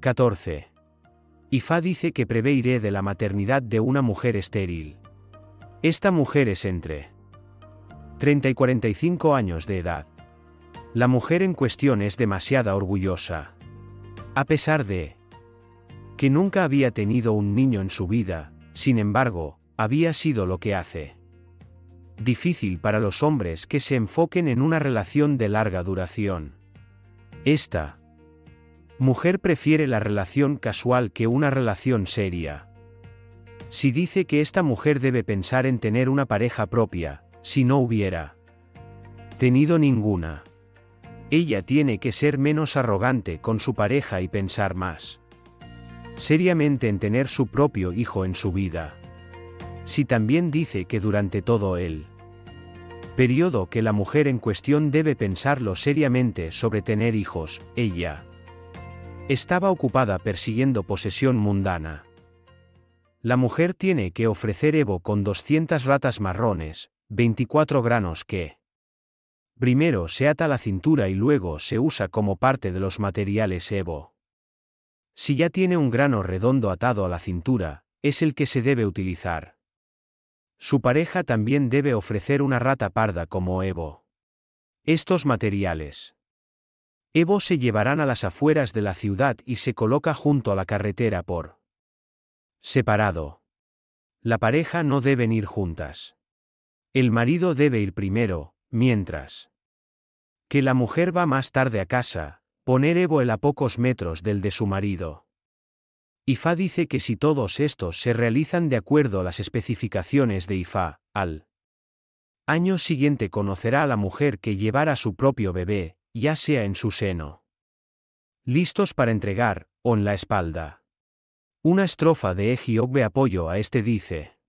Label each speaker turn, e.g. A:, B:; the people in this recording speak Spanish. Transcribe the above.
A: 14. Ifá dice que prevé iré de la maternidad de una mujer estéril. Esta mujer es entre 30 y 45 años de edad. La mujer en cuestión es demasiado orgullosa. A pesar de que nunca había tenido un niño en su vida, sin embargo, había sido lo que hace. Difícil para los hombres que se enfoquen en una relación de larga duración. Esta mujer prefiere la relación casual que una relación seria. Si dice que esta mujer debe pensar en tener una pareja propia, si no hubiera tenido ninguna. Ella tiene que ser menos arrogante con su pareja y pensar más seriamente en tener su propio hijo en su vida. Si también dice que durante todo el periodo que la mujer en cuestión debe pensarlo seriamente sobre tener hijos, ella estaba ocupada persiguiendo posesión mundana. La mujer tiene que ofrecer Evo con 200 ratas marrones, 24 granos que primero se ata la cintura y luego se usa como parte de los materiales Evo. Si ya tiene un grano redondo atado a la cintura, es el que se debe utilizar. Su pareja también debe ofrecer una rata parda como Evo. Estos materiales Evo se llevarán a las afueras de la ciudad y se coloca junto a la carretera por separado. La pareja no deben ir juntas. El marido debe ir primero, mientras que la mujer va más tarde a casa, poner Evo a pocos metros del de su marido. Ifá dice que si todos estos se realizan de acuerdo a las especificaciones de Ifá, al año siguiente conocerá a la mujer que llevará su propio bebé, ya sea en su seno. Listos para entregar, o en la espalda. Una estrofa de Egiogbe apoyo a este dice.